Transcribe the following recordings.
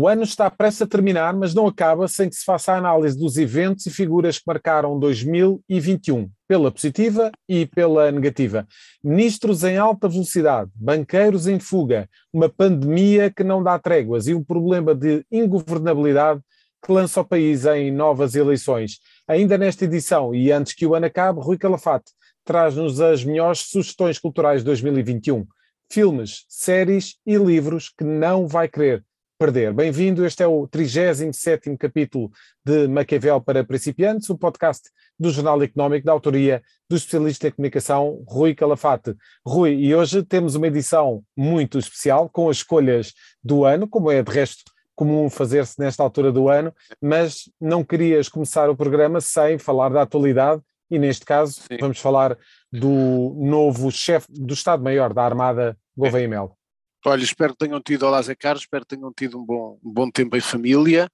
O ano está prestes a terminar, mas não acaba sem que se faça a análise dos eventos e figuras que marcaram 2021, pela positiva e pela negativa. Ministros em alta velocidade, banqueiros em fuga, uma pandemia que não dá tréguas e um problema de ingovernabilidade que lança o país em novas eleições. Ainda nesta edição, e antes que o ano acabe, Rui Calafate traz-nos as melhores sugestões culturais de 2021. Filmes, séries e livros que não vai querer perder. Bem-vindo, este é o 37 capítulo de Maquiavel para Principiantes, o podcast do Jornal Económico da autoria do especialista em comunicação Rui Calafate. Rui, e hoje temos uma edição muito especial com as escolhas do ano, como é de resto comum fazer-se nesta altura do ano, mas não querias começar o programa sem falar da atualidade e neste caso Sim. vamos falar do novo chefe do Estado-Maior da Armada, Gouveia Melo. Olha, espero que tenham tido, olá Zé Carlos, espero que tenham tido um bom, um bom tempo em família.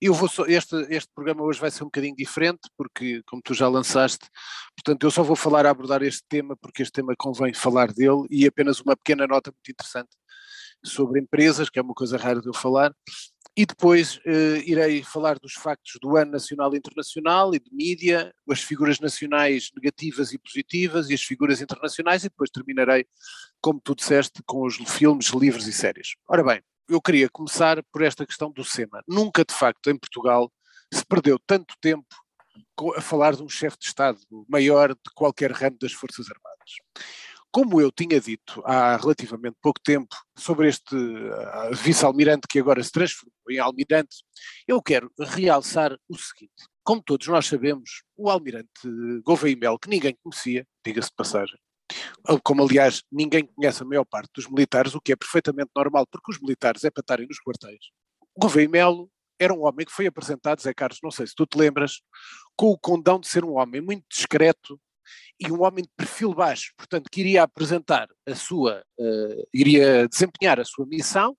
Eu vou só, este, este programa hoje vai ser um bocadinho diferente, porque, como tu já lançaste, portanto, eu só vou falar a abordar este tema, porque este tema convém falar dele, e apenas uma pequena nota muito interessante sobre empresas, que é uma coisa rara de eu falar. E depois uh, irei falar dos factos do ano nacional e internacional e de mídia, as figuras nacionais negativas e positivas e as figuras internacionais, e depois terminarei, como tu disseste, com os filmes, livros e séries. Ora bem, eu queria começar por esta questão do SEMA. Nunca, de facto, em Portugal se perdeu tanto tempo a falar de um chefe de Estado maior de qualquer ramo das Forças Armadas. Como eu tinha dito há relativamente pouco tempo sobre este uh, vice-almirante que agora se transformou em almirante, eu quero realçar o seguinte. Como todos nós sabemos, o almirante Gouveia Mel, que ninguém conhecia, diga-se de passagem, como aliás ninguém conhece a maior parte dos militares, o que é perfeitamente normal, porque os militares é para estarem nos quartéis. Gouveia Melo era um homem que foi apresentado, Zé Carlos, não sei se tu te lembras, com o condão de ser um homem muito discreto, e um homem de perfil baixo, portanto, que iria apresentar a sua, uh, iria desempenhar a sua missão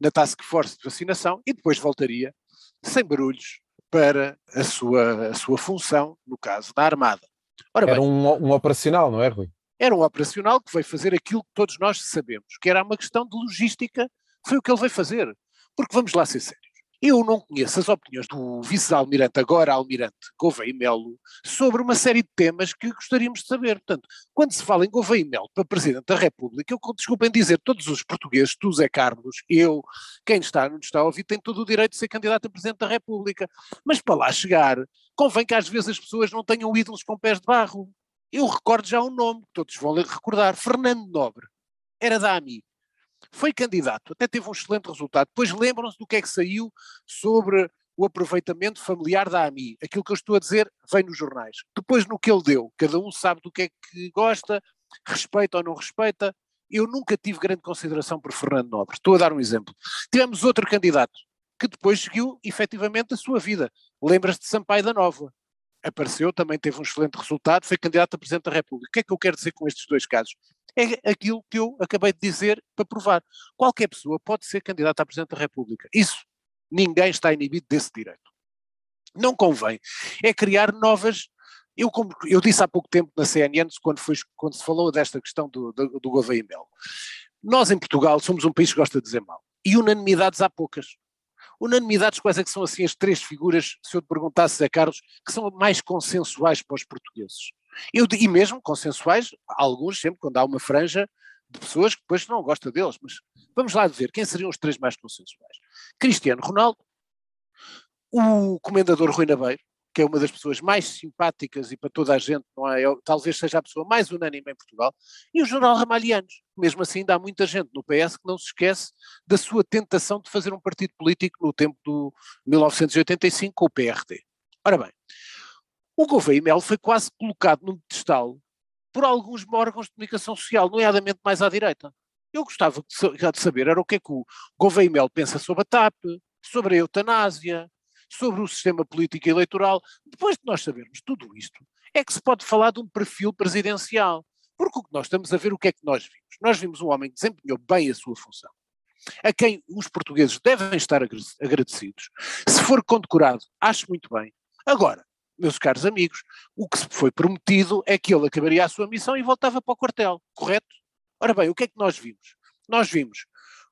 na Task Force de vacinação e depois voltaria, sem barulhos, para a sua, a sua função, no caso da Armada. Ora era bem, um, um operacional, não é, Rui? Era um operacional que veio fazer aquilo que todos nós sabemos, que era uma questão de logística, foi o que ele veio fazer. Porque vamos lá ser sérios. Eu não conheço as opiniões do vice-almirante, agora almirante Gouveia Melo, sobre uma série de temas que gostaríamos de saber. Portanto, quando se fala em Gouveia Melo para Presidente da República, eu, desculpem dizer, todos os portugueses, tu Zé Carlos, eu, quem está, não está a ouvir, tem todo o direito de ser candidato a Presidente da República. Mas para lá chegar, convém que às vezes as pessoas não tenham ídolos com pés de barro. Eu recordo já um nome, que todos vão recordar, Fernando Nobre. Era da AMI foi candidato, até teve um excelente resultado. Depois lembram-se do que é que saiu sobre o aproveitamento familiar da AMI. Aquilo que eu estou a dizer vem nos jornais. Depois, no que ele deu, cada um sabe do que é que gosta, respeita ou não respeita. Eu nunca tive grande consideração por Fernando Nobre. Estou a dar um exemplo. Tivemos outro candidato que depois seguiu efetivamente a sua vida. Lembra-se de Sampaio da Nova apareceu, também teve um excelente resultado, foi candidato a Presidente da República. O que é que eu quero dizer com estes dois casos? É aquilo que eu acabei de dizer para provar. Qualquer pessoa pode ser candidata a Presidente da República. Isso, ninguém está inibido desse direito. Não convém é criar novas. Eu, como, eu disse há pouco tempo na CNN, quando, foi, quando se falou desta questão do, do, do Gouveia Melo, nós em Portugal somos um país que gosta de dizer mal. E unanimidades há poucas unanimidades, quais é que são assim as três figuras, se eu te perguntasse, Zé Carlos, que são mais consensuais para os portugueses? Eu, e mesmo consensuais, alguns sempre, quando há uma franja de pessoas que depois não gostam deles, mas vamos lá ver, quem seriam os três mais consensuais? Cristiano Ronaldo, o comendador Rui Nabeiro, que é uma das pessoas mais simpáticas e para toda a gente, não é? talvez seja a pessoa mais unânime em Portugal, e o general Ramalhianos. Mesmo assim, ainda há muita gente no PS que não se esquece da sua tentação de fazer um partido político no tempo de 1985 com o PRD. Ora bem, o Gouveia Melo foi quase colocado num pedestal por alguns órgãos de comunicação social, nomeadamente mais à direita. Eu gostava de saber era o que é que o Gouveia Melo pensa sobre a TAP, sobre a eutanásia, sobre o sistema político e eleitoral. Depois de nós sabermos tudo isto, é que se pode falar de um perfil presidencial. Porque o que nós estamos a ver, o que é que nós vimos? Nós vimos um homem que desempenhou bem a sua função, a quem os portugueses devem estar agradecidos. Se for condecorado, acho muito bem. Agora, meus caros amigos, o que foi prometido é que ele acabaria a sua missão e voltava para o quartel, correto? Ora bem, o que é que nós vimos? Nós vimos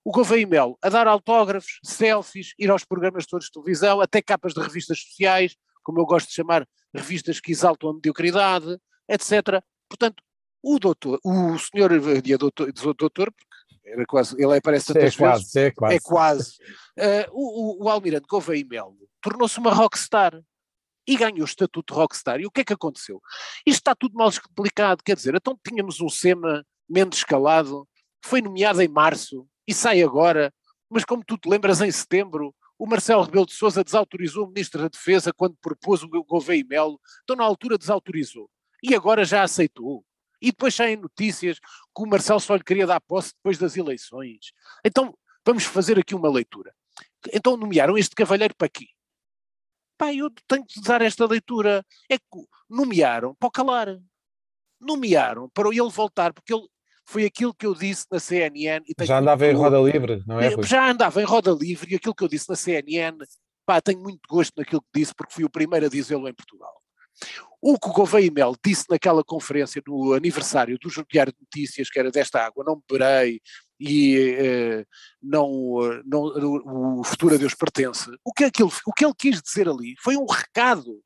o Gouveia Melo a dar autógrafos, selfies, ir aos programas todos de televisão, até capas de revistas sociais, como eu gosto de chamar revistas que exaltam a mediocridade, etc. Portanto, o doutor, o senhor, dia doutor, doutor porque era quase, ele aparece tantas é quase, vezes, é quase, é quase. Uh, o, o, o Almirante Gouveia Melo tornou-se uma rockstar e ganhou o estatuto de rockstar. E o que é que aconteceu? Isto está tudo mal explicado, quer dizer, então tínhamos um SEMA menos escalado, foi nomeado em março e sai agora, mas como tu te lembras, em setembro, o Marcelo Rebelo de Sousa desautorizou o Ministro da Defesa quando propôs o Gouveia e Melo, então na altura desautorizou, e agora já aceitou. E depois saem notícias que o Marcelo só lhe queria dar posse depois das eleições. Então, vamos fazer aqui uma leitura. Então nomearam este cavalheiro para quê? Pá, eu tenho que dar esta leitura. É que nomearam para o calar. Nomearam para ele voltar, porque ele foi aquilo que eu disse na CNN. já andava em roda livre, não é? Rui? Já andava em roda livre e aquilo que eu disse na CNN, pá, tenho muito gosto naquilo que disse, porque fui o primeiro a dizê-lo em Portugal. O que o Gouveia Mel disse naquela conferência no aniversário do Diário de Notícias, que era desta água, não beberei e eh, não, não, o futuro a Deus pertence, o que, aquilo, o que ele quis dizer ali foi um recado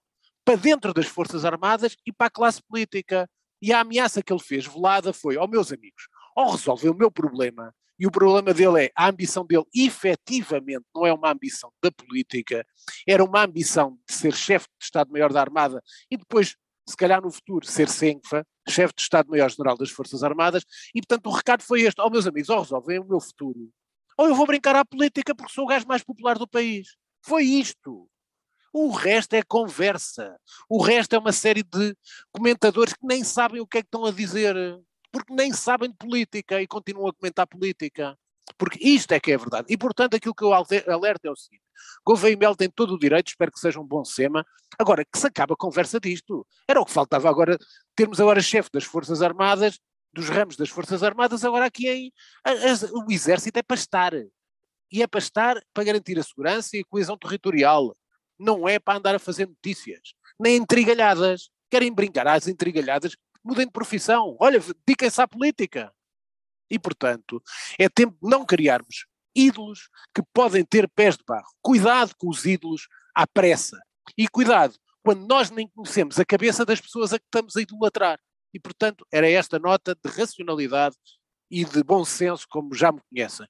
para dentro das Forças Armadas e para a classe política. E a ameaça que ele fez, velada, foi: ó oh, meus amigos, ou resolvem o meu problema, e o problema dele é a ambição dele, efetivamente, não é uma ambição da política, era uma ambição de ser chefe de Estado-Maior da Armada e depois, se calhar no futuro, ser Senfa, chefe de Estado-Maior-General das Forças Armadas, e portanto o recado foi este: ó oh, meus amigos, ou resolvem o meu futuro, ou eu vou brincar à política porque sou o gajo mais popular do país. Foi isto. O resto é conversa. O resto é uma série de comentadores que nem sabem o que é que estão a dizer, porque nem sabem de política e continuam a comentar política. Porque isto é que é verdade. E, portanto, aquilo que eu alerto é o seguinte: Gouveia Mel tem todo o direito, espero que seja um bom SEMA. Agora, que se acabe a conversa disto. Era o que faltava agora, termos agora chefe das Forças Armadas, dos ramos das Forças Armadas, agora aqui em. O Exército é para estar. E é para estar para garantir a segurança e a coesão territorial não é para andar a fazer notícias, nem intrigalhadas. Querem brincar às intrigalhadas, mudem de profissão. Olha, dediquem-se à política. E, portanto, é tempo de não criarmos ídolos que podem ter pés de barro. Cuidado com os ídolos à pressa. E cuidado quando nós nem conhecemos a cabeça das pessoas a que estamos a idolatrar. E, portanto, era esta nota de racionalidade e de bom senso, como já me conhecem.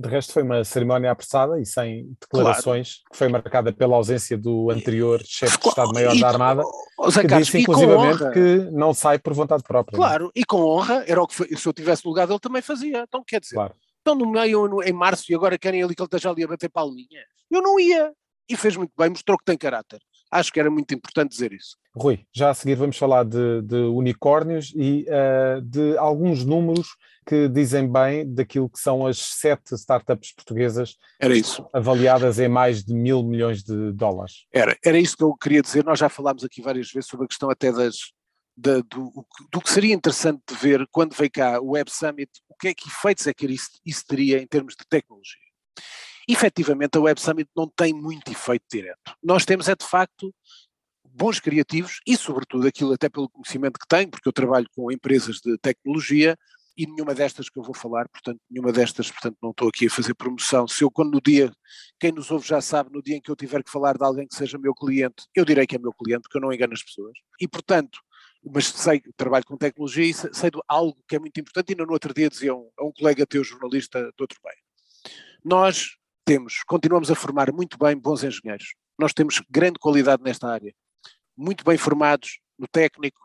De resto, foi uma cerimónia apressada e sem declarações, claro. que foi marcada pela ausência do anterior chefe de Estado-Maior da Armada, oh, que Carlos, disse inclusivamente que não sai por vontade própria. É? Claro, e com honra, era o que foi, se eu tivesse lugar dele também fazia. Então, quer dizer, claro. estão no meio no, em março e agora querem ali que ele esteja ali a bater palminhas. Eu não ia. E fez muito bem, mostrou que tem caráter. Acho que era muito importante dizer isso. Rui, já a seguir vamos falar de, de unicórnios e uh, de alguns números que dizem bem daquilo que são as sete startups portuguesas avaliadas em mais de mil milhões de dólares. Era, era isso que eu queria dizer. Nós já falámos aqui várias vezes sobre a questão até das, da, do, do, que seria interessante de ver quando veio cá o Web Summit, o que é que efeitos é que isso, isso teria em termos de tecnologia. Efetivamente, a Web Summit não tem muito efeito direto. Nós temos, é de facto, bons criativos e, sobretudo, aquilo até pelo conhecimento que tenho, porque eu trabalho com empresas de tecnologia e nenhuma destas que eu vou falar, portanto, nenhuma destas, portanto, não estou aqui a fazer promoção. Se eu, quando no dia, quem nos ouve já sabe, no dia em que eu tiver que falar de alguém que seja meu cliente, eu direi que é meu cliente, porque eu não engano as pessoas. E, portanto, mas sei, trabalho com tecnologia e sei de algo que é muito importante. E no outro dia dizia um, a um colega teu, jornalista de outro bem. Nós temos, continuamos a formar muito bem bons engenheiros. Nós temos grande qualidade nesta área muito bem formados no técnico,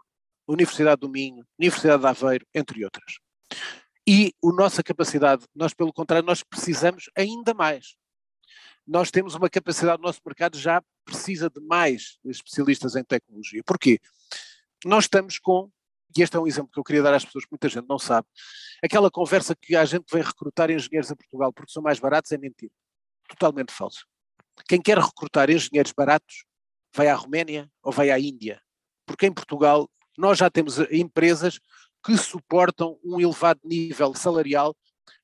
Universidade do Minho, Universidade de Aveiro, entre outras. E a nossa capacidade, nós pelo contrário, nós precisamos ainda mais. Nós temos uma capacidade, o nosso mercado já precisa de mais especialistas em tecnologia. Porquê? Nós estamos com, e este é um exemplo que eu queria dar às pessoas que muita gente não sabe, aquela conversa que a gente vem recrutar engenheiros a Portugal porque são mais baratos é mentira. Totalmente falso. Quem quer recrutar engenheiros baratos vai à Roménia ou vai à Índia. Porque em Portugal nós já temos empresas que suportam um elevado nível salarial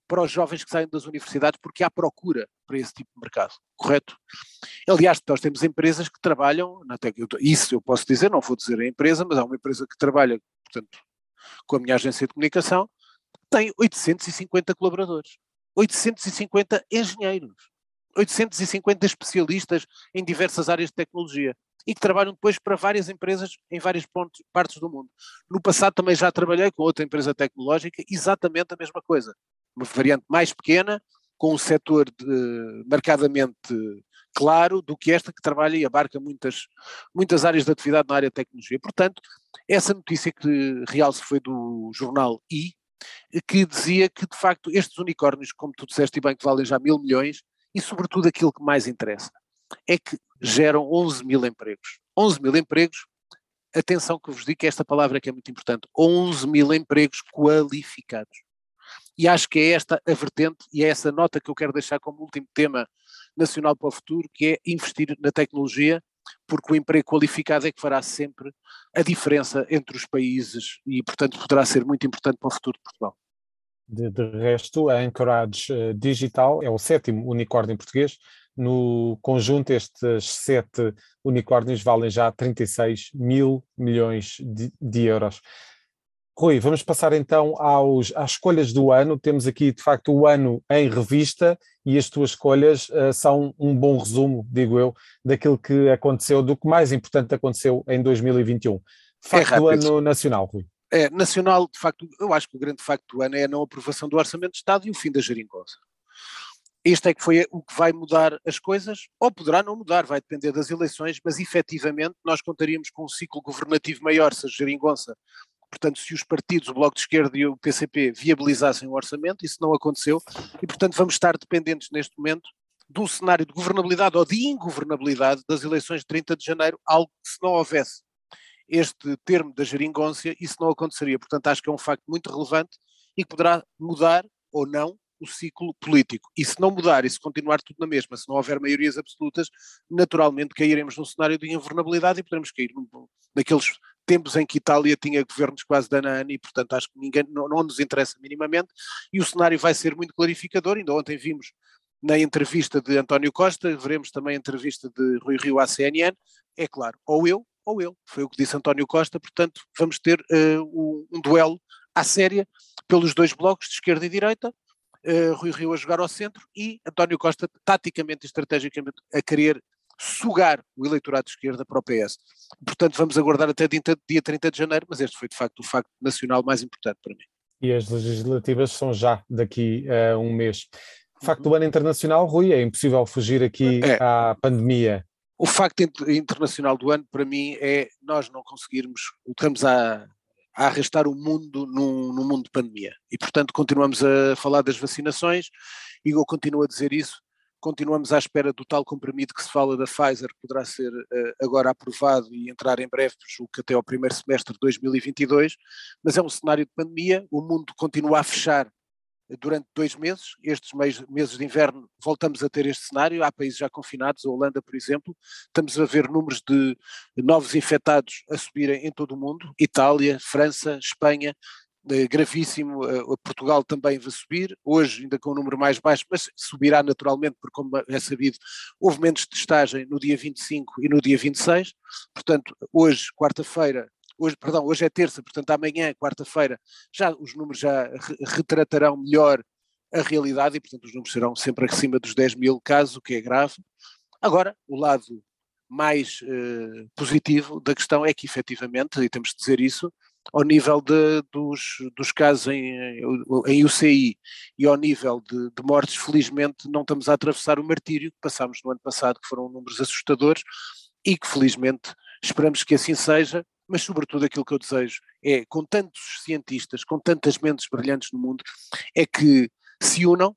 para os jovens que saem das universidades, porque há procura para esse tipo de mercado, correto? Aliás, nós temos empresas que trabalham, isso eu posso dizer, não vou dizer a empresa, mas há uma empresa que trabalha, portanto, com a minha agência de comunicação, tem 850 colaboradores. 850 engenheiros, 850 especialistas em diversas áreas de tecnologia e que trabalham depois para várias empresas em várias pontos, partes do mundo. No passado também já trabalhei com outra empresa tecnológica, exatamente a mesma coisa. Uma variante mais pequena, com um setor de, marcadamente claro do que esta que trabalha e abarca muitas, muitas áreas de atividade na área de tecnologia. Portanto, essa notícia que realce foi do jornal I, que dizia que de facto estes unicórnios, como tu disseste e bem, que valem já mil milhões, e sobretudo aquilo que mais interessa, é que geram 11 mil empregos. 11 mil empregos, atenção que vos digo que esta palavra é que é muito importante, 11 mil empregos qualificados. E acho que é esta a vertente e é essa nota que eu quero deixar como último tema nacional para o futuro, que é investir na tecnologia, porque o emprego qualificado é que fará sempre a diferença entre os países e, portanto, poderá ser muito importante para o futuro de Portugal. De, de resto, a Anchorage eh, Digital é o sétimo unicórnio português. No conjunto, estes sete unicórnios valem já 36 mil milhões de, de euros. Rui, vamos passar então aos, às escolhas do ano. Temos aqui, de facto, o ano em revista e as tuas escolhas uh, são um bom resumo, digo eu, daquilo que aconteceu, do que mais importante aconteceu em 2021. Facto é do ano nacional, Rui. É, nacional, de facto, eu acho que o grande facto do ano é a não aprovação do Orçamento de Estado e o fim da geringonça. Este é que foi o que vai mudar as coisas, ou poderá não mudar, vai depender das eleições, mas efetivamente nós contaríamos com um ciclo governativo maior se a geringonça portanto, se os partidos, o Bloco de Esquerda e o PCP, viabilizassem o orçamento, isso não aconteceu, e portanto vamos estar dependentes neste momento de um cenário de governabilidade ou de ingovernabilidade das eleições de 30 de janeiro, algo que se não houvesse este termo da geringonça, isso não aconteceria. Portanto, acho que é um facto muito relevante e que poderá mudar ou não o ciclo político. E se não mudar e se continuar tudo na mesma, se não houver maiorias absolutas, naturalmente cairemos num cenário de invernabilidade e poderemos cair naqueles tempos em que Itália tinha governos quase de ano a ano e, portanto, acho que ninguém, não, não nos interessa minimamente, e o cenário vai ser muito clarificador, ainda ontem vimos na entrevista de António Costa, veremos também a entrevista de Rui Rio à CNN, é claro, ou eu ou eu, foi o que disse António Costa, portanto vamos ter uh, um, duelo à séria pelos dois blocos de esquerda e direita, uh, Rui Rio a jogar ao centro e António Costa taticamente e estrategicamente a querer sugar o eleitorado de esquerda para o PS. Portanto, vamos aguardar até dia 30 de janeiro, mas este foi de facto o facto nacional mais importante para mim. E as legislativas são já daqui a um mês. O facto do ano internacional, Rui, é impossível fugir aqui é. à pandemia. O facto internacional do ano, para mim, é nós não conseguirmos, estamos a, a arrastar o mundo num, num mundo de pandemia. E, portanto, continuamos a falar das vacinações e eu continuo a dizer isso. Continuamos à espera do tal comprimido que se fala da Pfizer, que poderá ser uh, agora aprovado e entrar em breve, julgo que até ao primeiro semestre de 2022, mas é um cenário de pandemia, o mundo continua a fechar durante dois meses. Estes meses de inverno voltamos a ter este cenário. Há países já confinados, a Holanda, por exemplo. Estamos a ver números de novos infectados a subirem em todo o mundo. Itália, França, Espanha, eh, gravíssimo. Eh, Portugal também vai subir, hoje ainda com um número mais baixo, mas subirá naturalmente, porque, como é sabido, houve menos testagem no dia 25 e no dia 26. Portanto, hoje, quarta-feira, hoje, perdão, hoje é terça, portanto amanhã, quarta-feira, já os números já retratarão melhor a realidade e, portanto, os números serão sempre acima dos 10 mil casos, o que é grave. Agora, o lado mais eh, positivo da questão é que, efetivamente, e temos de dizer isso, ao nível de, dos, dos casos em, em UCI e ao nível de, de, mortes, felizmente não estamos a atravessar o martírio que passámos no ano passado, que foram números assustadores e que felizmente esperamos que assim seja, mas sobretudo aquilo que eu desejo é, com tantos cientistas, com tantas mentes brilhantes no mundo, é que se unam,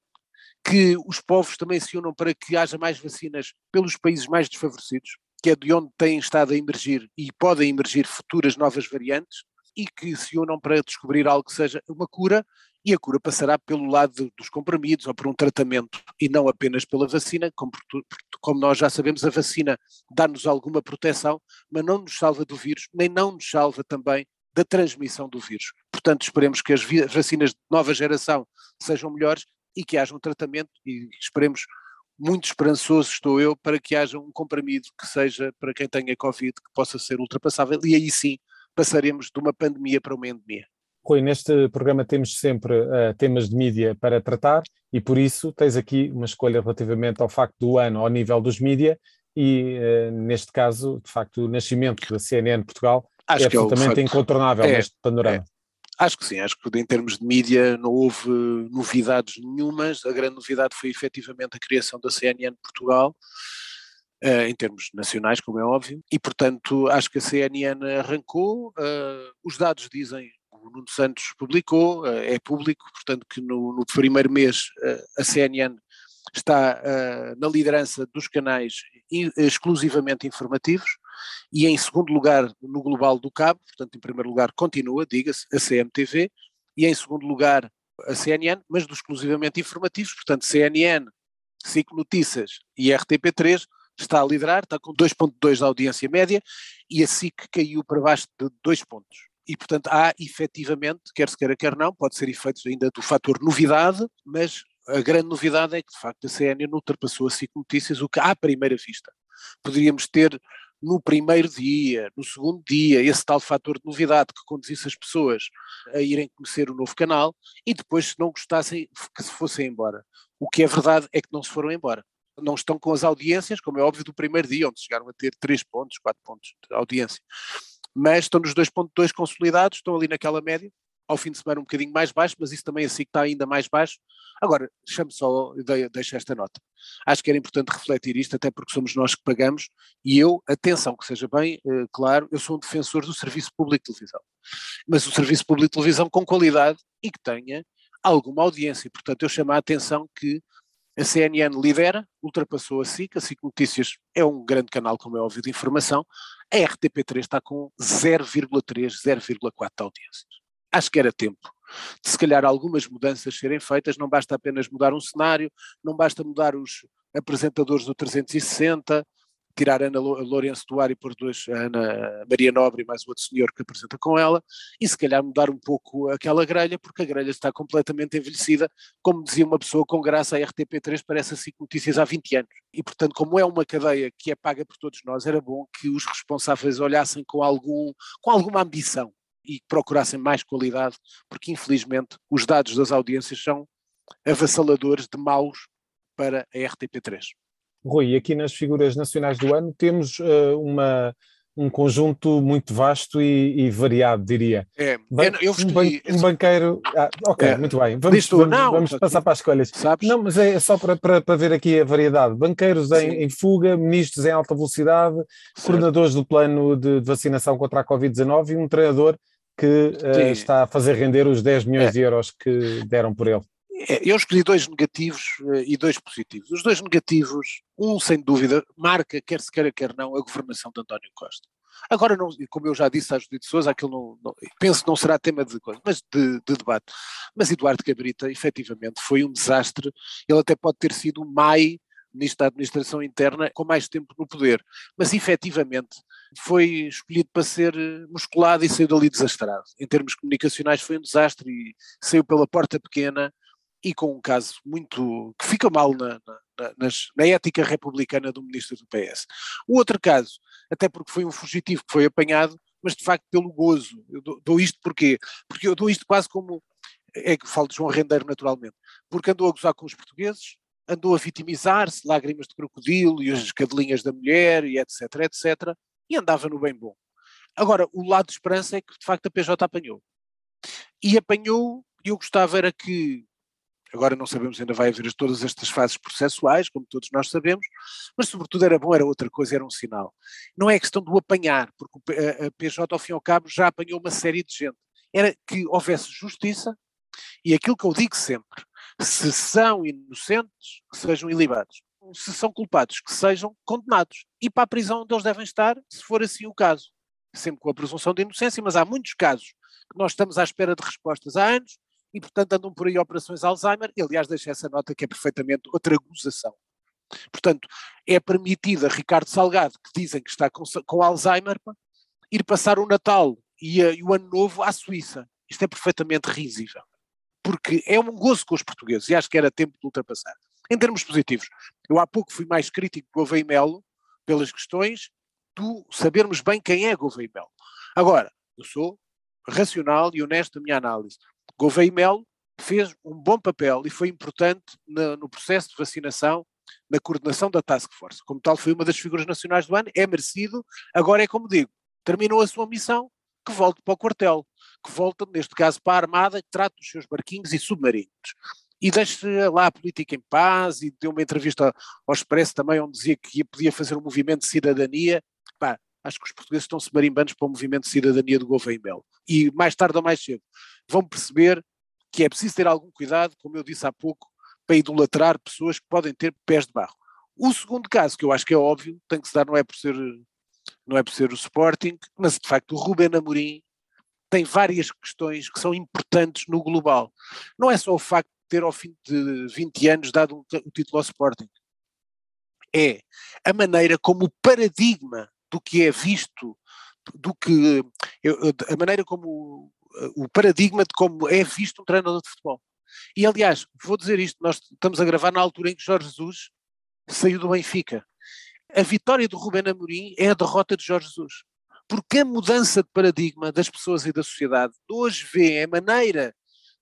que os povos também se unam para que haja mais vacinas pelos países mais desfavorecidos, que é de onde têm estado a emergir e podem emergir futuras novas variantes, e que se unam para descobrir algo que seja uma cura e a cura passará pelo lado dos comprimidos ou por um tratamento e não apenas pela vacina, como, como nós já sabemos, a vacina dá-nos alguma proteção, mas não nos salva do vírus, nem não nos salva também da transmissão do vírus. Portanto, esperemos que as vacinas de nova geração sejam melhores e que haja um tratamento e esperemos muito esperançoso estou eu para que haja um comprimido que seja para quem tenha Covid que possa ser ultrapassável e aí sim passaremos de uma pandemia para uma endemia. Rui, neste programa temos sempre uh, temas de mídia para tratar e por isso tens aqui uma escolha relativamente ao facto do ano ao nível dos mídia e, uh, neste caso, de facto, o nascimento da CNN Portugal Acho é, é absolutamente é incontornável é, neste panorama. É. Acho que sim, acho que em termos de mídia não houve novidades nenhumas, a grande novidade foi efetivamente a criação da CNN Portugal, Uh, em termos nacionais, como é óbvio, e portanto acho que a CNN arrancou, uh, os dados dizem, o Nuno Santos publicou, uh, é público, portanto que no, no primeiro mês a CNN está na liderança dos canais exclusivamente informativos, e em segundo lugar no global do cabo, portanto em primeiro lugar continua, diga-se, a CMTV, e em segundo lugar a CNN, mas dos exclusivamente informativos, portanto CNN, SIC Notícias e RTP3 está a liderar, está com 2.2 da audiência média. E a SIC caiu para baixo de 2 pontos. E, portanto, há efetivamente, quer se queira, quer não, pode ser efeitos ainda do fator novidade, mas a grande novidade é que, de facto, a CNN ultrapassou a SIC Notícias, o que à primeira vista poderíamos ter no primeiro dia, no segundo dia, esse tal fator de novidade que conduzisse as pessoas a irem conhecer o novo canal e depois, se não gostassem, que se fossem embora. O que é verdade é que não se foram embora não estão com as audiências, como é óbvio, do primeiro dia, onde chegaram a ter 3 pontos, 4 pontos de audiência. Mas estão nos 2.2 consolidados, estão ali naquela média, ao fim de semana um bocadinho mais baixo, mas isso também assim que está ainda mais baixo. Agora, chamo só, deixo esta nota. Acho que era importante refletir isto, até porque somos nós que pagamos, e eu, atenção, que seja bem uh, claro, eu sou um defensor do Serviço Público de Televisão. Mas o Serviço Público de Televisão com qualidade e que tenha alguma audiência. Portanto, eu chamo a atenção que a CNN lidera, ultrapassou a SIC, a SIC Notícias é um grande canal, como é óbvio, de informação, a RTP3 está com 0,3, 0,4 audiências. Acho que era tempo de se calhar algumas mudanças serem feitas, não basta apenas mudar um cenário, não basta mudar os apresentadores do 360, tirar Ana Lourenço do ar e pôr a Ana Maria Nobre e mais o outro senhor que apresenta com ela, e se calhar mudar um pouco aquela grelha, porque a grelha está completamente envelhecida, como dizia uma pessoa com graça, a RTP3 parece assim notícias há 20 anos. E portanto, como é uma cadeia que é paga por todos nós, era bom que os responsáveis olhassem com, algum, com alguma ambição e procurassem mais qualidade, porque infelizmente os dados das audiências são avassaladores de maus para a RTP3. Rui, aqui nas figuras nacionais do ano temos uh, uma, um conjunto muito vasto e, e variado, diria. É, Ban eu, um, ban um, banqueiro. Ah, ok, é, muito bem. Vamos, vamos, não, vamos passar para as escolhas. Sabes? Não, mas é só para, para, para ver aqui a variedade. Banqueiros em, em, fuga, ministros em alta velocidade, certo. coordenadores do plano de vacinação contra a Covid-19 e um treinador que uh, está a fazer render os 10 milhões é. de euros que deram por ele. É, eu escolhi dois negativos uh, e dois positivos. Os dois negativos, um sem dúvida, marca, quer se queira, quer não, a governação de António Costa. Agora, não, como eu já disse à Judite Souza, aquilo não, não, penso não será tema de, mas de, de, debate. Mas Eduardo Cabrita, efetivamente, foi um desastre. Ele até pode ter sido o MAI, ministro da Administração Interna, com mais tempo no poder. Mas, efetivamente, foi escolhido para ser musculado e saiu dali desastrado. Em termos comunicacionais foi um desastre e saiu pela porta pequena e com um caso muito que fica mal na, na, nas, na, ética republicana do ministro do PS. O outro caso, até porque foi um fugitivo que foi apanhado, mas de facto pelo gozo. Eu dou, dou isto porquê? Porque eu dou isto quase como, é que falo de João Rendeiro naturalmente, porque andou a gozar com os portugueses, andou a vitimizar-se, lágrimas de crocodilo e as cadelinhas da mulher e etc, etc, e andava no bem bom. Agora, o lado de esperança é que de facto a PJ apanhou. E apanhou, e eu gostava era que Agora não sabemos, ainda vai haver todas estas fases processuais, como todos nós sabemos, mas sobretudo era bom, era outra coisa, era um sinal. Não é questão do apanhar, porque a PJ ao fim e ao cabo já apanhou uma série de gente. Era que houvesse justiça e aquilo que eu digo sempre, se são inocentes, que sejam ilibados. Se são culpados, que sejam condenados. E para a prisão onde eles devem estar, se for assim o caso. Sempre com a presunção de inocência, mas há muitos casos que nós estamos à espera de respostas há anos e, portanto, andam por aí operações Alzheimer. E, aliás, deixa essa nota que é perfeitamente outra gozação. Portanto, é permitida Ricardo Salgado, que dizem que está com, com Alzheimer, ir passar o Natal e, e, o Ano Novo à Suíça. Isto é perfeitamente risível. Porque é um gozo com os portugueses e acho que era tempo de ultrapassar. Em termos positivos, eu há pouco fui mais crítico do Gouveia Melo pelas questões do sabermos bem quem é Gouveia Melo. Agora, eu sou racional e honesto na minha análise. Gouveia e Melo fez um bom papel e foi importante no, no processo de vacinação, na coordenação da Task Force. Como tal, foi uma das figuras nacionais do ano, é merecido. Agora é como digo, terminou a sua missão, que volte para o quartel, que volte, neste caso, para a Armada, que trate dos seus barquinhos e submarinos. E deixe lá a política em paz e deu uma entrevista ao Expresso também, onde dizia que podia fazer um movimento de cidadania. Pá, acho que os portugueses estão-se marimbanos para o movimento de cidadania do Gouveia e Mel. E mais tarde ou mais cedo vão perceber que é preciso ter algum cuidado, como eu disse há pouco, para idolatrar pessoas que podem ter pés de barro. O segundo caso, que eu acho que é óbvio, tem que se dar, não é por ser, não é por ser o Sporting, mas de facto o Ruben Amorim tem várias questões que são importantes no global. Não é só o facto de ter ao fim de 20 anos dado o título ao Sporting. É a maneira como o paradigma do que é visto, do que a maneira como o paradigma de como é visto um treinador de futebol. E aliás, vou dizer isto, nós estamos a gravar na altura em que Jorge Jesus saiu do Benfica. A vitória do Rubén Amorim é a derrota de Jorge Jesus. Porque a mudança de paradigma das pessoas e da sociedade hoje vê a maneira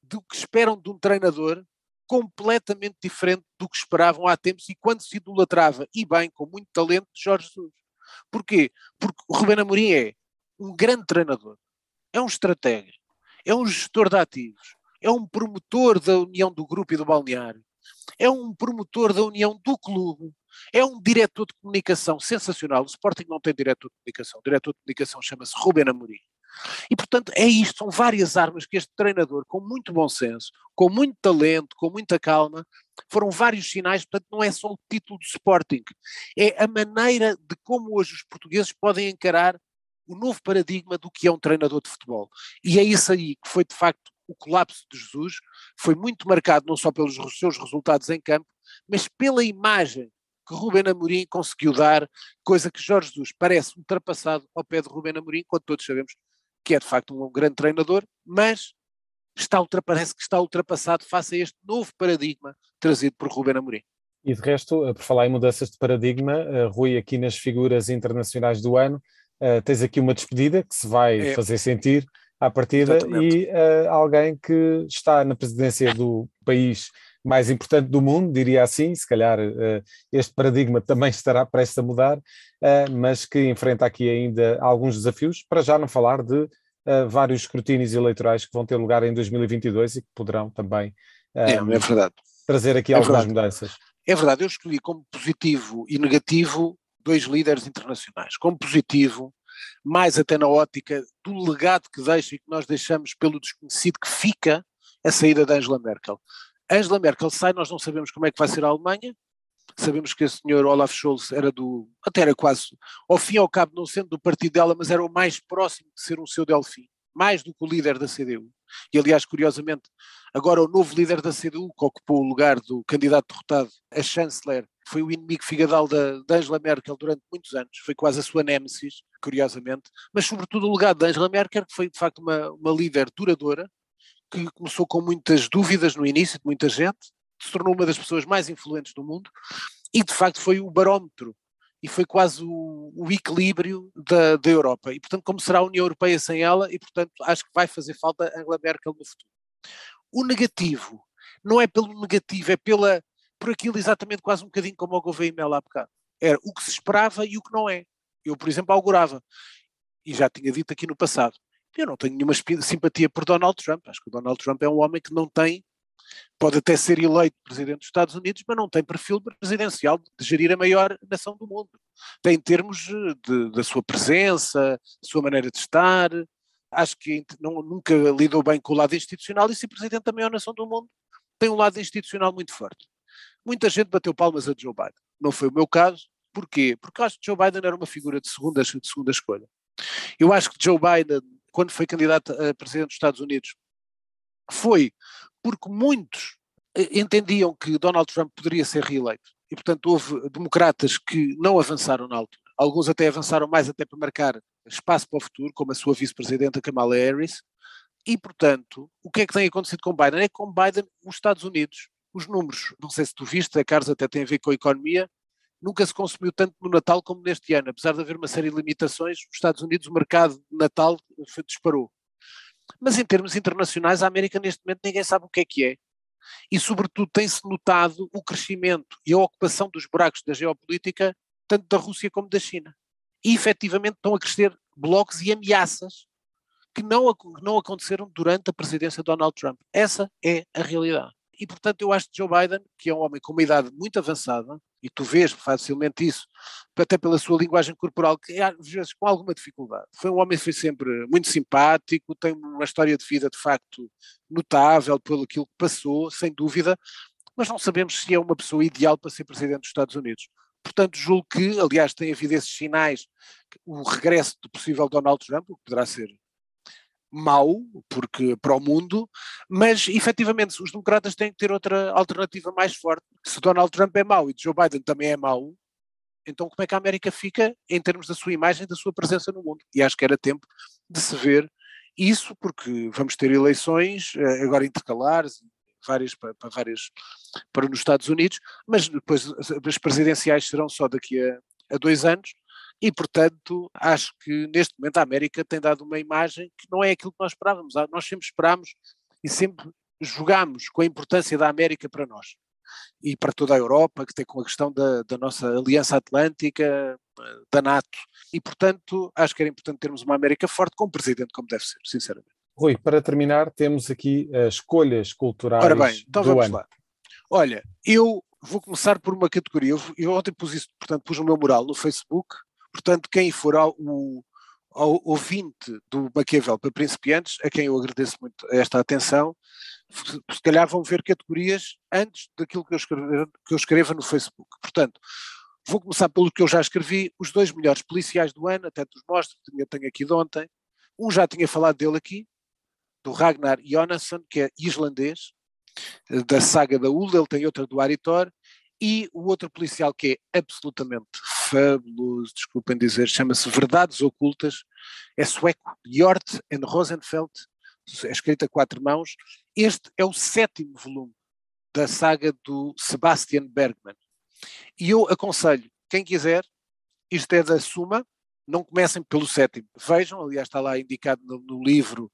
do que esperam de um treinador completamente diferente do que esperavam há tempos e quando se idolatrava, e bem, com muito talento, Jorge Jesus. Porquê? Porque o Rubén Amorim é um grande treinador, é um estratega, é um gestor de ativos, é um promotor da união do grupo e do balneário, é um promotor da união do clube, é um diretor de comunicação sensacional. O Sporting não tem diretor de comunicação, o diretor de comunicação chama-se Ruben Amorim. E, portanto, é isto, são várias armas que este treinador, com muito bom senso, com muito talento, com muita calma, foram vários sinais, portanto, não é só o título do Sporting, é a maneira de como hoje os portugueses podem encarar o novo paradigma do que é um treinador de futebol. E é isso aí que foi de facto o colapso de Jesus, foi muito marcado não só pelos seus resultados em campo, mas pela imagem que Rubén Amorim conseguiu dar, coisa que Jorge Jesus parece ultrapassado ao pé de Rubén Amorim, quando todos sabemos que é de facto um grande treinador, mas está parece que está ultrapassado face a este novo paradigma trazido por Rubén Amorim. E de resto, por falar em mudanças de paradigma, eh, Rui, aqui nas figuras internacionais do ano, uh, tens aqui uma despedida que se vai é. fazer sentir à partida Exatamente. e uh, alguém que está na presidência do país mais importante do mundo, diria assim, se calhar uh, este paradigma também estará prestes a mudar, mas que enfrenta aqui ainda alguns desafios, para já não falar de vários escrutínios eleitorais que vão ter lugar em 2022 e que poderão também é, é trazer aqui é algumas verdade. mudanças. É verdade, eu escolhi como positivo e negativo dois líderes internacionais. Como positivo, mais até na ótica do legado que deixa e que nós deixamos pelo desconhecido que fica a saída da Angela Merkel. Angela Merkel sai, nós não sabemos como é que vai ser a Alemanha, sabemos que o senhor Olaf Scholz era do, até era quase, ao fim e ao cabo não sendo do partido dela, mas era o mais próximo de ser um seu Delfim, mais do que o líder da CDU. E aliás, curiosamente, agora o novo líder da CDU, que ocupou o lugar do candidato derrotado, a chanceler, foi o inimigo figadal da, da Angela Merkel durante muitos anos, foi quase a sua némesis, curiosamente, mas sobretudo o legado da Angela Merkel, que foi de facto uma, uma líder duradoura, que começou com muitas dúvidas no início de muita gente, se tornou uma das pessoas mais influentes do mundo e de facto foi o barómetro e foi quase o, o equilíbrio da, da, Europa. E portanto, como será a União Europeia sem ela, e portanto acho que vai fazer falta Angela Merkel no futuro. O negativo não é pelo negativo, é pela, por aquilo exatamente quase um bocadinho como o Gouveia Mel há bocado. Era o que se esperava e o que não é. Eu, por exemplo, augurava, e já tinha dito aqui no passado, eu não tenho nenhuma simpatia por Donald Trump. Acho que o Donald Trump é um homem que não tem, pode até ser eleito presidente dos Estados Unidos, mas não tem perfil presidencial de gerir a maior nação do mundo. Tem em termos de, da sua presença, da sua maneira de estar. Acho que não, nunca lidou bem com o lado institucional e se presidente da maior nação do mundo tem um lado institucional muito forte. Muita gente bateu palmas a Joe Biden. Não foi o meu caso. Porquê? Porque acho que Joe Biden era uma figura de segunda, de segunda escolha. Eu acho que Joe Biden, quando foi candidato a presidente dos Estados Unidos, foi porque muitos eh, entendiam que Donald Trump poderia ser reeleito. E, portanto, houve democratas que não avançaram na altura. Alguns até avançaram mais até para marcar espaço para o futuro, como a sua vice-presidenta Kamala Harris. E, portanto, o que é que tem acontecido com Biden? É que com Biden os Estados Unidos os números, não sei se tu viste, a Carlos até tem a ver com a economia, nunca se consumiu tanto no Natal como neste ano. Apesar de haver uma série de limitações, os Estados Unidos, o mercado de Natal disparou. Mas em termos internacionais, a América neste momento ninguém sabe o que é que é. E, sobretudo, tem-se notado o crescimento e a ocupação dos buracos da geopolítica, tanto da Rússia como da China. E, efetivamente, estão a crescer blocos e ameaças que não, não aconteceram durante a presidência de Donald Trump. Essa é a realidade. E, portanto, eu acho que Joe Biden, que é um homem com uma idade muito avançada, e tu vês facilmente isso, até pela sua linguagem corporal, que às vezes com alguma dificuldade. Foi um homem que foi sempre muito simpático, tem uma história de vida de facto notável pelo aquilo que passou, sem dúvida, mas não sabemos se é uma pessoa ideal para ser presidente dos Estados Unidos. Portanto, julgo que, aliás, tem havido esses sinais, o regresso do possível Donald Trump, o que poderá ser mau porque para o mundo, mas efetivamente os democratas têm que ter outra alternativa mais forte. Se Donald Trump é mau e Joe Biden também é mau, então como é que a América fica em termos da sua imagem, da sua presença no mundo? E acho que era tempo de se ver isso, porque vamos ter eleições eh, agora intercalares, várias para, para várias para nos Estados Unidos, mas depois as presidenciais serão só daqui a, a dois anos e, portanto, acho que neste momento a América tem dado uma imagem que não é aquilo que nós esperávamos. Ah, nós sempre esperámos e sempre jogámos com a importância da América para nós e para toda a Europa, que tem com a questão da, da nossa Aliança Atlântica, da NATO. E, portanto, acho que era importante termos uma América forte com um presidente como deve ser, sinceramente. Rui, para terminar, temos aqui as escolhas culturais Ora bem, então do vamos ano. lá. Olha, eu vou começar por uma categoria. Eu, eu ontem pus isso, portanto, pus o meu mural no Facebook Portanto, quem for ao, o, ao ouvinte do Maquiavel para principiantes, a quem eu agradeço muito esta atenção, se calhar vão ver categorias antes daquilo que eu, escrever, que eu escreva no Facebook. Portanto, vou começar pelo que eu já escrevi, os dois melhores policiais do ano, até te os mostro, eu tenho aqui de ontem. Um já tinha falado dele aqui, do Ragnar Jonasson, que é islandês, da saga da Ula, ele tem outra do Aritor, e o outro policial que é absolutamente fabuloso, desculpem dizer, chama-se Verdades Ocultas, é sueco, Jort and Rosenfeld, é escrita a quatro mãos. Este é o sétimo volume da saga do Sebastian Bergman. E eu aconselho, quem quiser, isto é da Suma, não comecem pelo sétimo, vejam, aliás está lá indicado no, no, livro,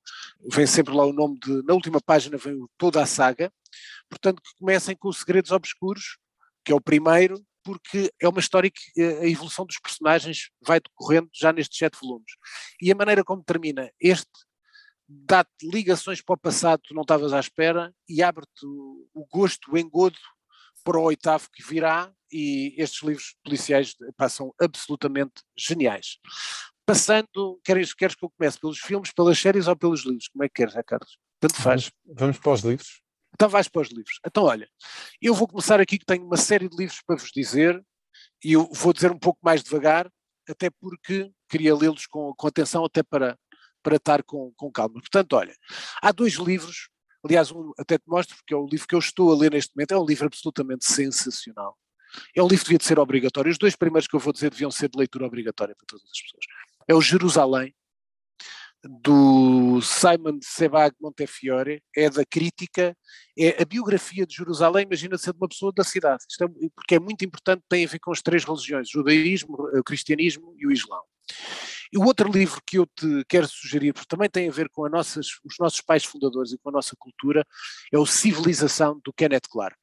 vem sempre lá o nome de, na última página vem toda a saga, portanto que comecem com os Segredos Obscuros, que é o primeiro, porque é uma história que eh, a evolução dos personagens vai decorrendo já nestes sete volumes. E a maneira como termina este dá-te ligações para o passado que tu não estavas à espera e abre-te o gosto, o engodo para o oitavo que virá e estes livros policiais passam absolutamente geniais. Passando, queres, queres que eu comece pelos filmes, pelas séries ou pelos livros? Como é que queres, Carlos? Tanto faz. Vamos, vamos para os livros. Então vais para os livros. Então olha, eu vou começar aqui que tenho uma série de livros para vos dizer e eu vou dizer um pouco mais devagar, até porque queria lê-los com, com, atenção, até para, para estar com, com calma. Portanto, olha, há dois livros, aliás, um até te mostro, porque é o livro que eu estou a ler neste momento, é um livro absolutamente sensacional. É um livro que devia de ser obrigatório. Os dois primeiros que eu vou dizer deviam ser de leitura obrigatória para todas as pessoas. É o Jerusalém, do Simon Sebag Montefiore, é da crítica, é a biografia de Jerusalém, imagina ser de uma pessoa da cidade, é, porque é muito importante, tem a ver com as três religiões, o judaísmo, o cristianismo e o islão. E o outro livro que eu te quero sugerir, porque também tem a ver com nossas, os nossos pais fundadores e com a nossa cultura, é o Civilização, do Kenneth Clark.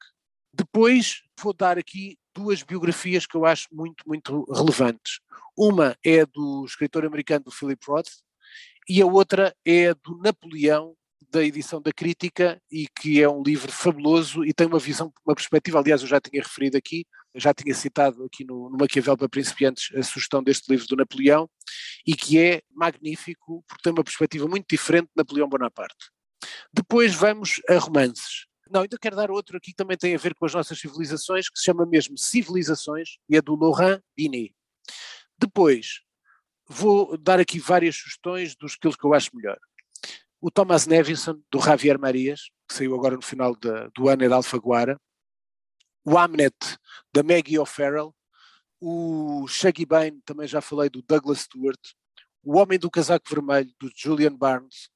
Depois vou dar aqui duas biografias que eu acho muito, muito relevantes. Uma é do escritor americano do Philip Roth, e a outra é do Napoleão, da edição da Crítica, e que é um livro fabuloso e tem uma visão, uma perspectiva, aliás eu já tinha referido aqui, já tinha citado aqui no, no Maquiavel para Principiantes a sugestão deste livro do Napoleão, e que é magnífico porque tem uma perspectiva muito diferente de Napoleão Bonaparte. Depois vamos a romances. Não, ainda quero dar outro aqui que também tem a ver com as nossas civilizações, que se chama mesmo Civilizações, e é do Laurent Binet. Depois, vou dar aqui várias sugestões dos que eu acho melhor. O Thomas Nevinson, do Javier Marias, que saiu agora no final de, do ano, é da Alfaguara. O Amnet, da Maggie O'Farrell. O Shaggy Bane, também já falei, do Douglas Stewart. O Homem do Casaco Vermelho, do Julian Barnes.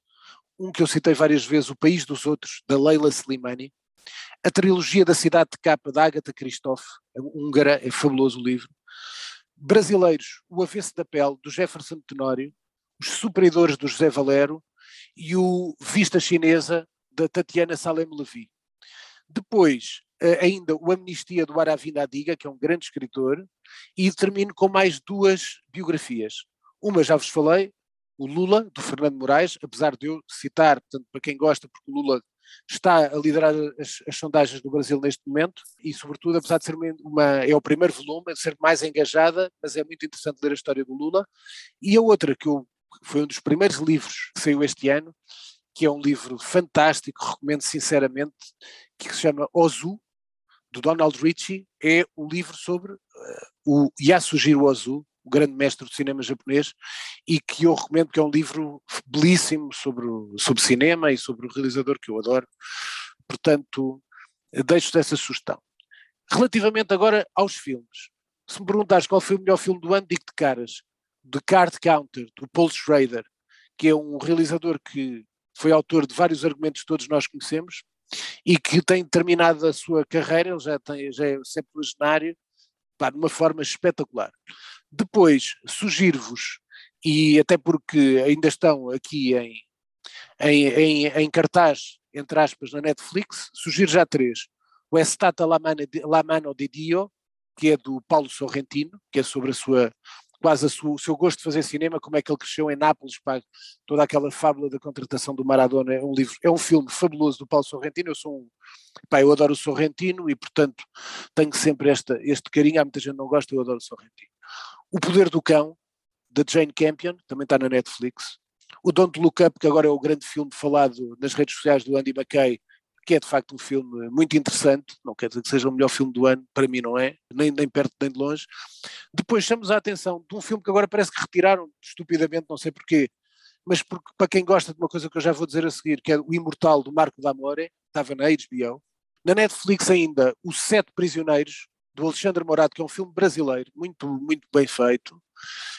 Um que eu citei várias vezes, O País dos Outros, da Leila Slimani. A trilogia da Cidade de Capa, da Agatha Christophe, húngara, é fabuloso o livro brasileiros, O Avesso da Pele, do Jefferson Tenório, Os Supridores, do José Valero, e o Vista Chinesa, da Tatiana Salem Levy. Depois, eh, ainda o Amnistia do Aravinda Adiga, que é um grande escritor, e termino com mais duas biografias. Uma já vos falei, o Lula, do Fernando Moraes, apesar de eu citar, portanto, para quem gosta, porque o Lula está a liderar as, as, sondagens do Brasil neste momento e, sobretudo, apesar de ser uma, é o primeiro volume, de ser mais engajada, mas é muito interessante ler a história do Lula. E a outra, que eu, foi um dos primeiros livros que saiu este ano, que é um livro fantástico, recomendo sinceramente, que se chama Ozu, do Donald Ritchie, é o livro sobre uh, o Yasujiro Ozu, grande mestre do cinema japonês, e que eu recomendo, que é um livro belíssimo sobre, sobre cinema e sobre o realizador que eu adoro. Portanto, deixo-te essa sugestão. Relativamente agora aos filmes, se me perguntares qual foi o melhor filme do ano, digo de caras. The Card Counter, do Paul Schrader, que é um realizador que foi autor de vários argumentos que todos nós conhecemos e que tem terminado a sua carreira, ele já, tem, já é sempre cenário de uma forma espetacular. Depois, sugiro-vos, e até porque ainda estão aqui em, em, em, em, cartaz, entre aspas, na Netflix, sugiro já três. O Estata la mano de Dio, que é do Paulo Sorrentino, que é sobre a sua quase sua, o seu gosto de fazer cinema, como é que ele cresceu em Nápoles, pá, toda aquela fábula da contratação do Maradona, é um livro, é um filme fabuloso do Paulo Sorrentino, eu sou um, pá, eu adoro o Sorrentino e portanto tenho sempre esta, este carinho, há muita gente que não gosta, eu adoro o Sorrentino. O Poder do Cão, da Jane Campion, também está na Netflix. O Don't Look Up, que agora é o grande filme falado nas redes sociais do Andy McKay, que é de facto um filme muito interessante, não quer dizer que seja o melhor filme do ano, para mim não é, nem, nem perto nem de longe. Depois chamamos a atenção de um filme que agora parece que retiraram estupidamente, não sei porquê, mas porque, para quem gosta de uma coisa que eu já vou dizer a seguir, que é O Imortal do Marco D'Amore, estava na HBO. Na Netflix ainda, Os Sete Prisioneiros, do Alexandre Morato, que é um filme brasileiro, muito, muito bem feito.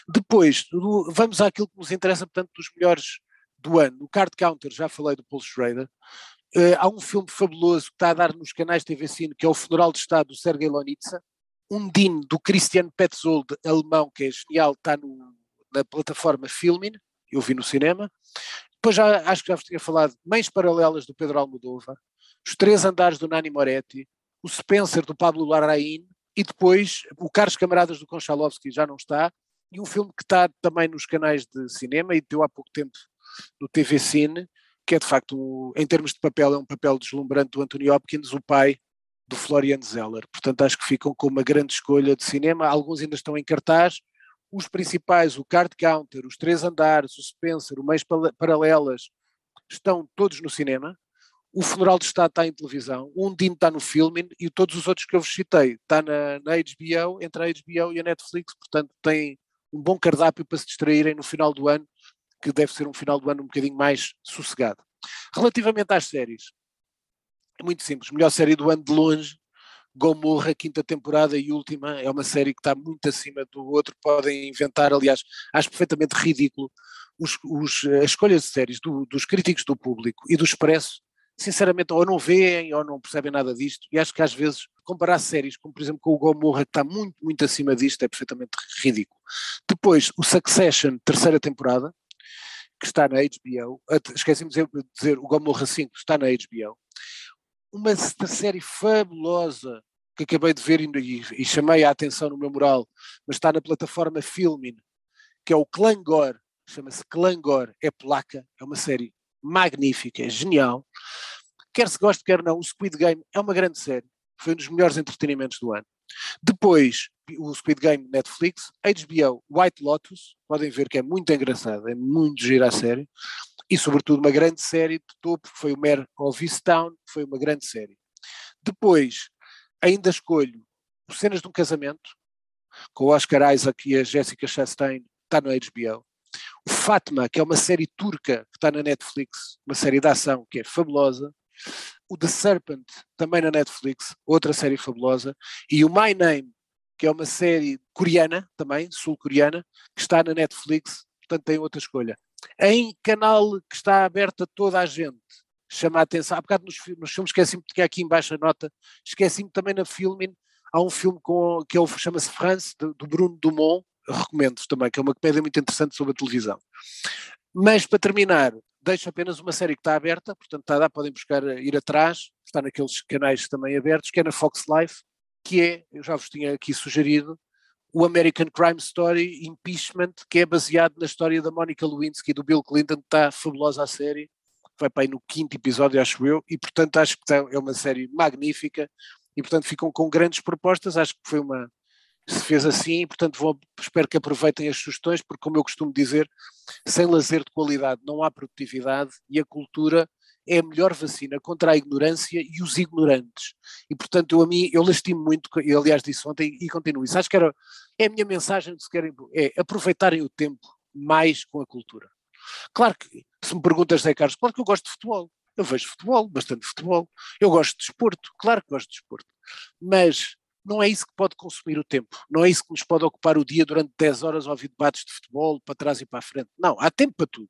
Depois, vamos àquilo que nos interessa, portanto, dos melhores do ano. O Card Counter, já falei do Paul Schrader. Uh, há um filme fabuloso que está a dar nos canais TV Cine, que é o Funeral de Estado do Sergei Lonitsa. Um Din do Christian Petzold, alemão, que é genial, está no, na plataforma Filmin, eu vi no cinema. Depois já, acho que já vos tinha falado, Mães Paralelas do Pedro Almodóvar, Os Três Andares do Nani Moretti, o Spencer do Pablo Larraín e depois o Carlos Camaradas do Konchalovsky já não está, e um filme que está também nos canais de cinema e deu há pouco tempo no TV Cine, que é de facto, em termos de papel, é um papel deslumbrante do Anthony Hopkins, o pai do Florian Zeller. Portanto, acho que ficam com uma grande escolha de cinema. Alguns ainda estão em cartaz. Os principais, o Card Counter, os Três Andares, o Spencer, o Meios Paralelas, estão todos no cinema. O Funeral de Estado está em televisão, o Undine está no filme e todos os outros que eu vos citei está na, na HBO, entre a HBO e a Netflix, portanto tem um bom cardápio para se distraírem no final do ano que deve ser um final do ano um bocadinho mais sossegado. Relativamente às séries, é muito simples. Melhor série do ano de longe, Gomorra, quinta temporada e última, é uma série que está muito acima do outro. Podem inventar, aliás, acho perfeitamente ridículo os, os, as escolhas de séries do, dos críticos do público e do Expresso. Sinceramente, ou não veem ou não percebem nada disto, e acho que às vezes comparar séries, como por exemplo com o Gomorra, que está muito, muito acima disto, é perfeitamente ridículo. Depois, o Succession, terceira temporada, que está na HBO, esqueci-me de dizer, o Gomorra 5 está na HBO, uma série fabulosa que acabei de ver e, e, chamei a atenção no meu moral, mas está na plataforma Filmin, que é o Clangor, chama-se Clangor, é placa, é uma série magnífica, genial. Quer se goste, quer não, o Squid Game é uma grande série, foi um dos melhores entretenimentos do ano. Depois, o Squid Game Netflix, HBO White Lotus, podem ver que é muito engraçado, é muito gira a série, e sobretudo uma grande série de topo, que foi o Mare of Easttown, que foi uma grande série. Depois, ainda escolho Cenas de um Casamento, com o Oscar Isaac e a Jessica Chastain, está no HBO. Fatma, que é uma série turca que está na Netflix, uma série de ação que é fabulosa. O The Serpent, também na Netflix, outra série fabulosa, e o My Name, que é uma série coreana também, sul-coreana, que está na Netflix, portanto tem outra escolha. Em canal que está aberto a toda a gente, chama a atenção, há bocado nos, filmes, esqueci-me que aqui embaixo a nota, esqueci-me também na Filmin, há um filme com, que é chama-se France, do Bruno Dumont, recomendo também, que é uma comédia muito interessante sobre a televisão. Mas para terminar, deixo apenas uma série que está aberta, portanto está podem buscar, ir atrás, está naqueles canais também abertos, que é na Fox Life, que é, eu já vos tinha aqui sugerido, o American Crime Story Impeachment, que é baseado na história da Monica Lewinsky e do Bill Clinton, que está fabulosa a série, vai para aí no quinto episódio, acho eu, e portanto acho que é uma série magnífica, e portanto ficam com grandes propostas, acho que foi uma, se fez assim, portanto vou, espero que aproveitem as sugestões, porque como eu costumo dizer, sem lazer de qualidade não há produtividade e a cultura é a melhor vacina contra a ignorância e os ignorantes. E portanto eu a mim, eu lastimo muito, eu aliás disse ontem e continuo isso, acho que era, é a minha mensagem, se querem, é aproveitarem o tempo mais com a cultura. Claro que, se me perguntas, Zé Carlos, claro que eu gosto de futebol, eu vejo futebol, bastante futebol, eu gosto de desporto, claro que gosto de desporto, mas não é isso que pode consumir o tempo, não é isso que nos pode ocupar o dia durante 10 horas a ouvir debates de futebol, para trás e para a frente. Não, há tempo para tudo.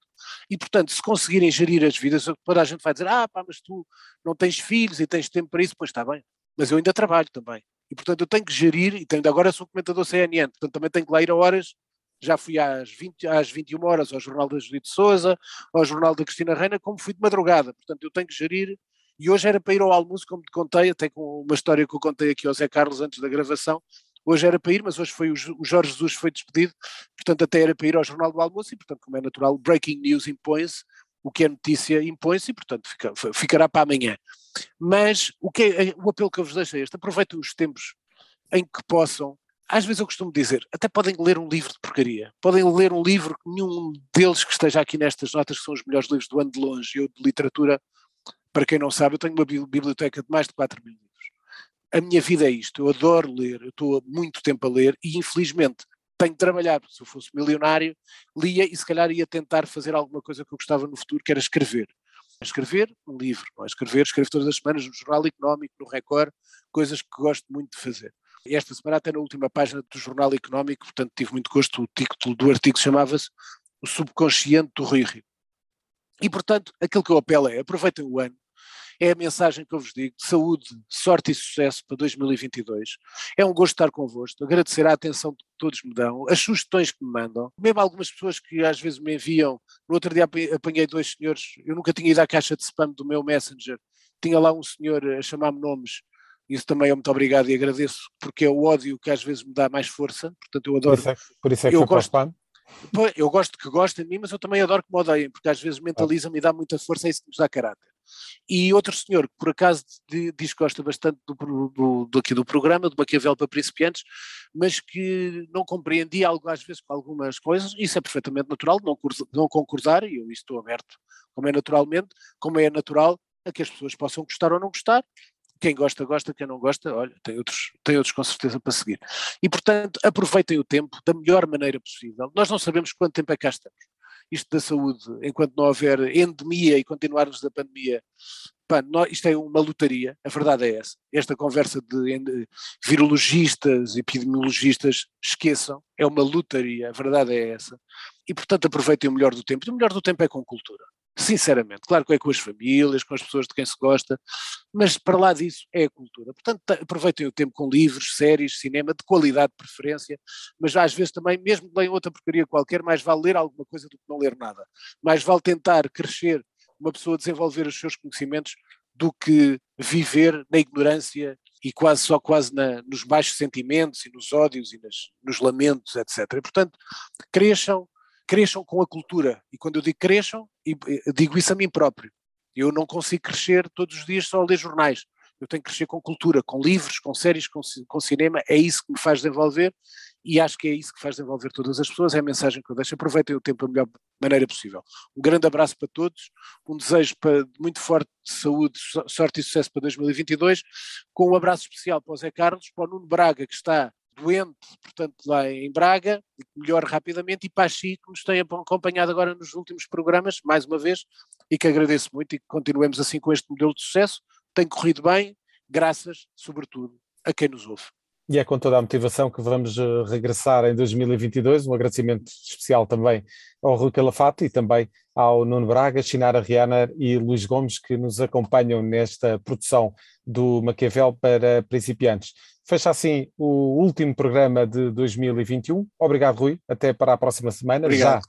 E, portanto, se conseguirem gerir as vidas, toda a gente vai dizer, ah, pá, mas tu não tens filhos e tens tempo para isso, pois está bem, mas eu ainda trabalho também. E, portanto, eu tenho que gerir, e tenho, agora sou comentador CNN, portanto, também tenho que lá ir a horas, já fui às, 20, às 21 horas ao Jornal da Judite Souza, ao Jornal da Cristina Reina, como fui de madrugada, portanto, eu tenho que gerir e hoje era para ir ao almoço, como te contei, até com uma história que eu contei aqui ao Zé Carlos antes da gravação. Hoje era para ir, mas hoje foi o, Jorge Jesus foi despedido, portanto até era para ir ao Jornal do Almoço e, portanto, como é natural, breaking news impõe-se, o que é notícia impõe-se e, portanto, fica, ficará para amanhã. Mas o, que é, o apelo que eu vos deixo é este, aproveitem os tempos em que possam, às vezes eu costumo dizer, até podem ler um livro de porcaria, podem ler um livro que nenhum deles que esteja aqui nestas notas, que são os melhores livros do ano de longe, eu de literatura, para quem não sabe, eu tenho uma biblioteca de mais de 4 mil livros. A minha vida é isto, eu adoro ler, eu estou há muito tempo a ler e infelizmente tenho de trabalhar, se eu fosse milionário, lia e se calhar ia tentar fazer alguma coisa que eu gostava no futuro, que era escrever. Escrever um livro, não é? escrever, escrevo todas as semanas no Jornal Económico, no Record, coisas que gosto muito de fazer. E esta semana até na última página do Jornal Económico, portanto tive muito gosto, o título do artigo chamava-se O Subconsciente do Rui Rio. E portanto, aquilo que eu apelo é, aproveitem o ano, é a mensagem que eu vos digo, de saúde, sorte e sucesso para 2022. É um gosto estar convosco, agradecer a atenção que todos me dão, as sugestões que me mandam, mesmo algumas pessoas que às vezes me enviam, no outro dia apanhei dois senhores, eu nunca tinha ido à caixa de spam do meu Messenger, tinha lá um senhor a chamar-me nomes, isso também é muito obrigado e agradeço, porque é o ódio que às vezes me dá mais força, portanto eu adoro. Por isso é, por isso é que eu gosto, para? Eu gosto que gostem de mim, mas eu também adoro que me odeiem, porque às vezes mentaliza-me e dá muita força, é isso que nos dá caráter. E outro senhor que por acaso diz que gosta bastante do, do, do, aqui do programa, do Maquiavel para principiantes, mas que não compreendia algo, às vezes com algumas coisas, isso é perfeitamente natural, não, não concordar, e eu estou aberto, como é naturalmente, como é natural a que as pessoas possam gostar ou não gostar, quem gosta, gosta, quem não gosta, olha, tem outros, tem outros com certeza para seguir. E, portanto, aproveitem o tempo da melhor maneira possível. Nós não sabemos quanto tempo é que cá estamos. Isto da saúde, enquanto não houver endemia e continuarmos da pandemia, pá, nós, isto é uma lotaria, a verdade é essa. Esta conversa de virologistas, epidemiologistas, esqueçam, é uma lotaria, a verdade é essa. E, portanto, aproveitem o melhor do tempo. E o melhor do tempo é com cultura sinceramente. Claro que é com as famílias, com as pessoas de quem se gosta, mas para lá disso é a cultura. Portanto, aproveitem o tempo com livros, séries, cinema, de qualidade de preferência, mas às vezes também, mesmo que leiam outra porcaria qualquer, mais vale ler alguma coisa do que não ler nada. Mais vale tentar crescer, uma pessoa desenvolver os seus conhecimentos, do que viver na ignorância e quase só quase na, nos baixos sentimentos e nos ódios e nas, nos lamentos, etc. E, portanto, cresçam, cresçam com a cultura. E quando eu digo cresçam, digo isso a mim próprio. Eu não consigo crescer todos os dias só a ler jornais. Eu tenho que crescer com cultura, com livros, com séries, com, com cinema. É isso que me faz desenvolver e acho que é isso que faz desenvolver todas as pessoas. É a mensagem que eu deixo. Aproveitem o tempo da melhor maneira possível. Um grande abraço para todos, um desejo para, muito forte de saúde, sorte e sucesso para 2022, com um abraço especial para o Zé Carlos, para o Nuno Braga, que está doente, portanto, lá em Braga, e que rapidamente, e para a Chi, que nos tem acompanhado agora nos últimos programas, mais uma vez, e que agradeço muito e que continuemos assim com este modelo de sucesso. Tem corrido bem, graças, sobretudo, a quem nos ouve. E é com toda a motivação que vamos eh, regressar em 2022. Um agradecimento especial também ao Rui Calafato e também ao Nuno Braga, Chinara Riana e Luís Gomes, que nos acompanham nesta produção do Maquiavel para principiantes. Fecha assim o último programa de 2021. Obrigado, Rui. Até para a próxima semana, Obrigado,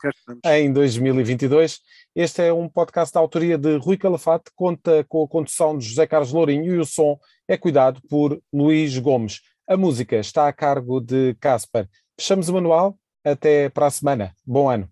já em 2022. Este é um podcast da autoria de Rui Calafate, conta com a condução de José Carlos Lourinho e o som é cuidado por Luís Gomes. A música está a cargo de Casper. Fechamos o manual. Até para a semana. Bom ano.